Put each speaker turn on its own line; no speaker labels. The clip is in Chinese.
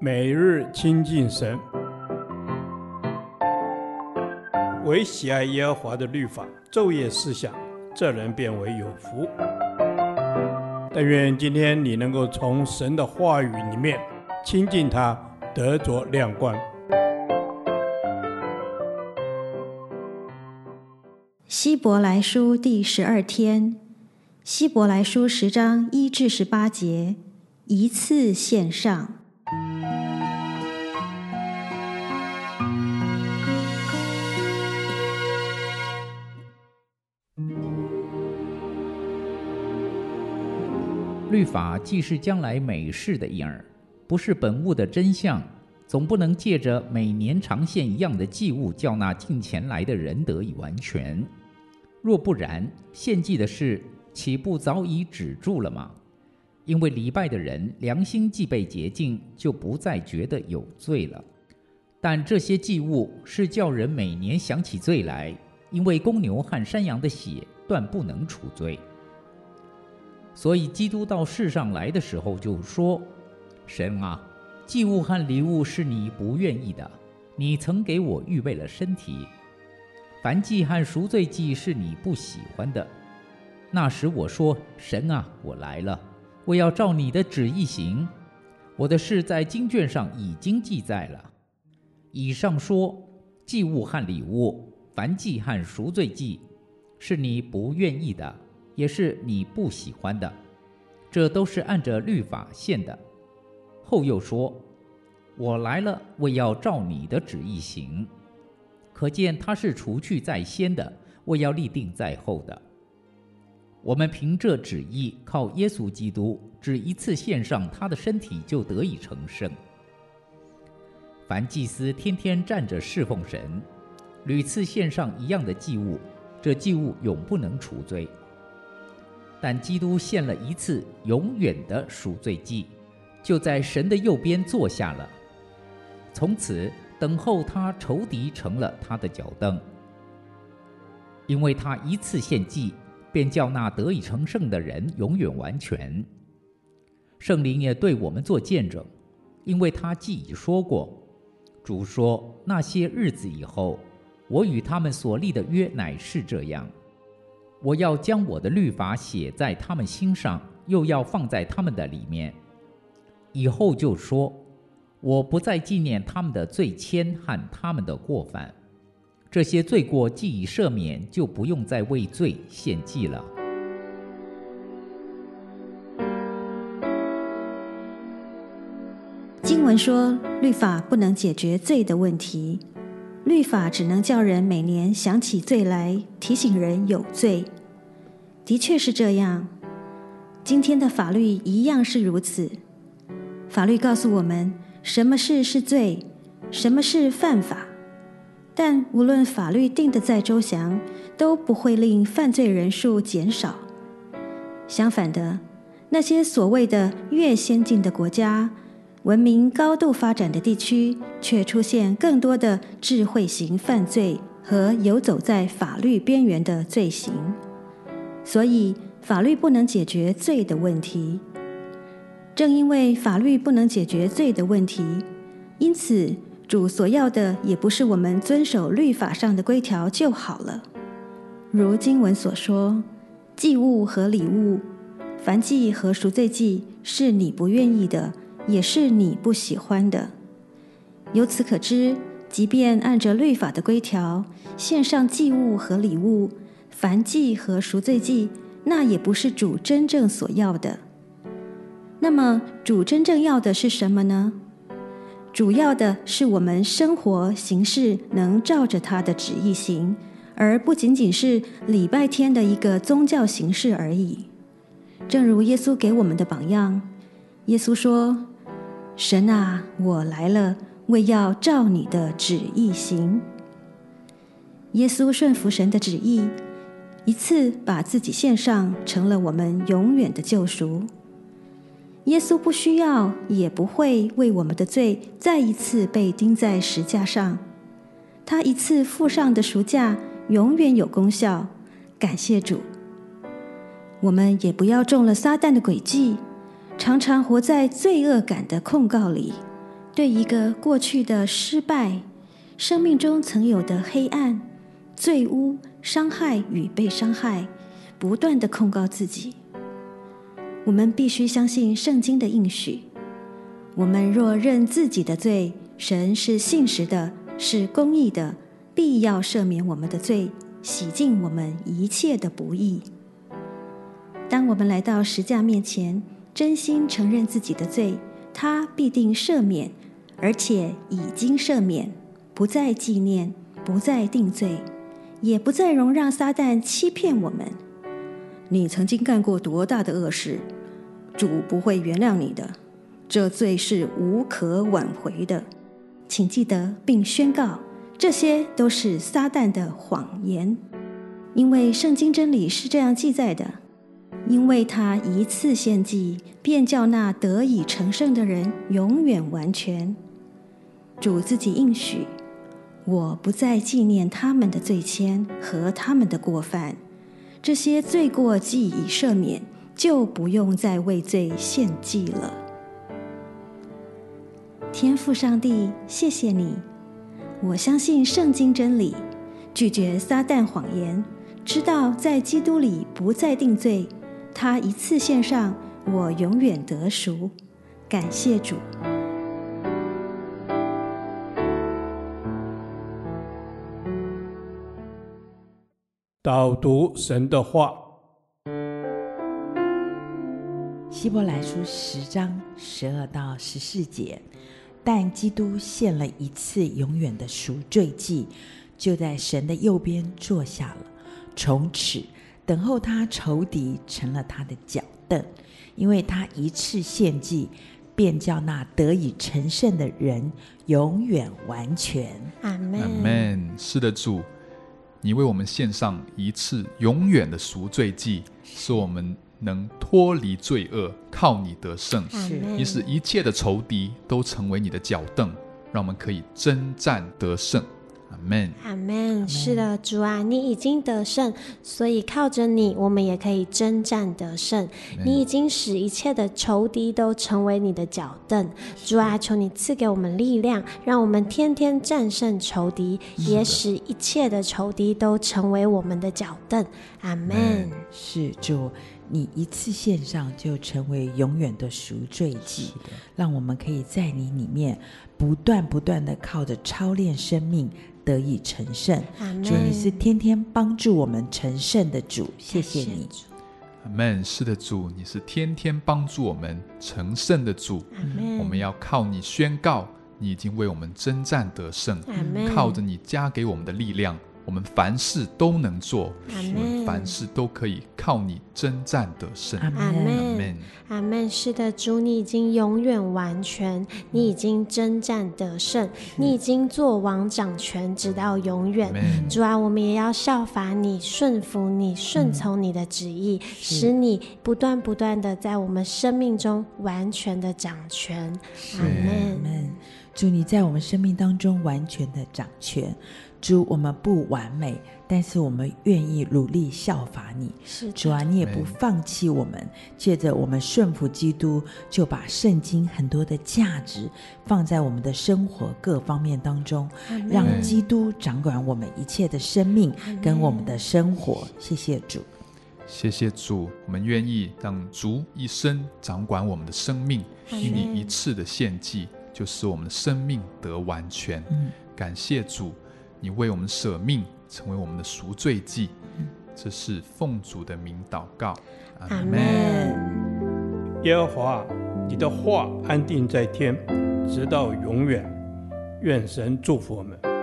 每日亲近神，唯喜爱耶和华的律法，昼夜思想，这人便为有福。但愿今天你能够从神的话语里面亲近他，得着亮光。
希伯来书第十二天，希伯来书十章一至十八节，一次献上。
律法既是将来美事的影儿，不是本物的真相，总不能借着每年长献一样的祭物，叫那近前来的人得以完全。若不然，献祭的事岂不早已止住了吗？因为礼拜的人良心既被洁净，就不再觉得有罪了。但这些祭物是叫人每年想起罪来，因为公牛和山羊的血断不能除罪。所以基督到世上来的时候就说：“神啊，祭物和礼物是你不愿意的，你曾给我预备了身体。”燔祭和赎罪祭是你不喜欢的。那时我说：“神啊，我来了，我要照你的旨意行。我的事在经卷上已经记载了。”以上说，祭物和礼物、燔祭和赎罪祭，是你不愿意的，也是你不喜欢的。这都是按着律法献的。后又说：“我来了，为要照你的旨意行。”可见他是除去在先的，为要立定在后的。我们凭这旨意，靠耶稣基督，只一次献上他的身体，就得以成圣。凡祭司天天站着侍奉神，屡次献上一样的祭物，这祭物永不能除罪。但基督献了一次永远的赎罪祭，就在神的右边坐下了。从此。等候他仇敌成了他的脚凳，因为他一次献祭，便叫那得以成圣的人永远完全。圣灵也对我们做见证，因为他既已说过，主说那些日子以后，我与他们所立的约乃是这样：我要将我的律法写在他们心上，又要放在他们的里面。以后就说。我不再纪念他们的罪愆和他们的过犯，这些罪过既已赦免，就不用再为罪献祭了。
经文说，律法不能解决罪的问题，律法只能叫人每年想起罪来，提醒人有罪。的确是这样，今天的法律一样是如此。法律告诉我们。什么事是罪？什么是犯法？但无论法律定得再周详，都不会令犯罪人数减少。相反的，那些所谓的越先进的国家、文明高度发展的地区，却出现更多的智慧型犯罪和游走在法律边缘的罪行。所以，法律不能解决罪的问题。正因为法律不能解决罪的问题，因此主所要的也不是我们遵守律法上的规条就好了。如经文所说，祭物和礼物、燔祭和赎罪祭是你不愿意的，也是你不喜欢的。由此可知，即便按着律法的规条献上祭物和礼物、燔祭和赎罪祭，那也不是主真正所要的。那么，主真正要的是什么呢？主要的是我们生活行事能照着他的旨意行，而不仅仅是礼拜天的一个宗教形式而已。正如耶稣给我们的榜样，耶稣说：“神啊，我来了，为要照你的旨意行。”耶稣顺服神的旨意，一次把自己献上，成了我们永远的救赎。耶稣不需要，也不会为我们的罪再一次被钉在石架上。他一次付上的赎价永远有功效。感谢主。我们也不要中了撒旦的诡计，常常活在罪恶感的控告里，对一个过去的失败、生命中曾有的黑暗、罪污、伤害与被伤害，不断地控告自己。我们必须相信圣经的应许：我们若认自己的罪，神是信实的，是公义的，必要赦免我们的罪，洗净我们一切的不义。当我们来到十架面前，真心承认自己的罪，他必定赦免，而且已经赦免，不再纪念，不再定罪，也不再容让撒旦欺骗我们。你曾经干过多大的恶事，主不会原谅你的，这罪是无可挽回的。请记得并宣告，这些都是撒旦的谎言，因为圣经真理是这样记载的。因为他一次献祭，便叫那得以成圣的人永远完全。主自己应许：“我不再纪念他们的罪愆和他们的过犯，这些罪过既已赦免，就不用再为罪献祭了。”天父上帝，谢谢你！我相信圣经真理，拒绝撒旦谎言，知道在基督里不再定罪。他一次献上，我永远得赎。感谢主。
导读神的话，
希伯来书十章十二到十四节。但基督献了一次永远的赎罪祭，就在神的右边坐下了。从此。等候他仇敌成了他的脚凳，因为他一次献祭，便叫那得以成圣的人永远完全。
阿门。
阿门。是的，主，你为我们献上一次永远的赎罪祭，使我们能脱离罪恶，靠你得胜。
是，
你使一切的仇敌都成为你的脚凳，让我们可以征战得胜。阿门，
阿门。是的，主啊，你已经得胜，所以靠着你，我们也可以征战得胜。你已经使一切的仇敌都成为你的脚凳。主啊，求你赐给我们力量，让我们天天战胜仇敌，也使一切的仇敌都成为我们的脚凳。阿门。
是主，你一次献上就成为永远的赎罪祭，让我们可以在你里面不断不断的靠着操练生命。得以成圣，主，你是天天帮助我们成圣的主，谢谢你。
阿门。是的，主，你是天天帮助我们成圣的主。我们要靠你宣告，你已经为我们征战得胜。靠着你加给我们的力量。我们凡事都能做，我们凡事都可以靠你征战得胜。
阿门，阿门。是的，主，你已经永远完全，你已经征战得胜，你已经做王掌权，直到永远。主啊，我们也要效法你，顺服你，顺从你的旨意，使你不断不断的在我们生命中完全的掌权。阿门。
祝你在我们生命当中完全的掌权。主，我们不完美，但是我们愿意努力效法你。
是
主啊，你也不放弃我们。借着我们顺服基督，就把圣经很多的价值放在我们的生活各方面当中，让基督掌管我们一切的生命跟我们的生活。谢谢主，
谢谢主，我们愿意让主一生掌管我们的生命，因你一次的献祭，就使我们的生命得完全。嗯、感谢主。你为我们舍命，成为我们的赎罪祭，这是奉主的名祷告，阿门。
耶和华，你的话安定在天，直到永远。愿神祝福我们。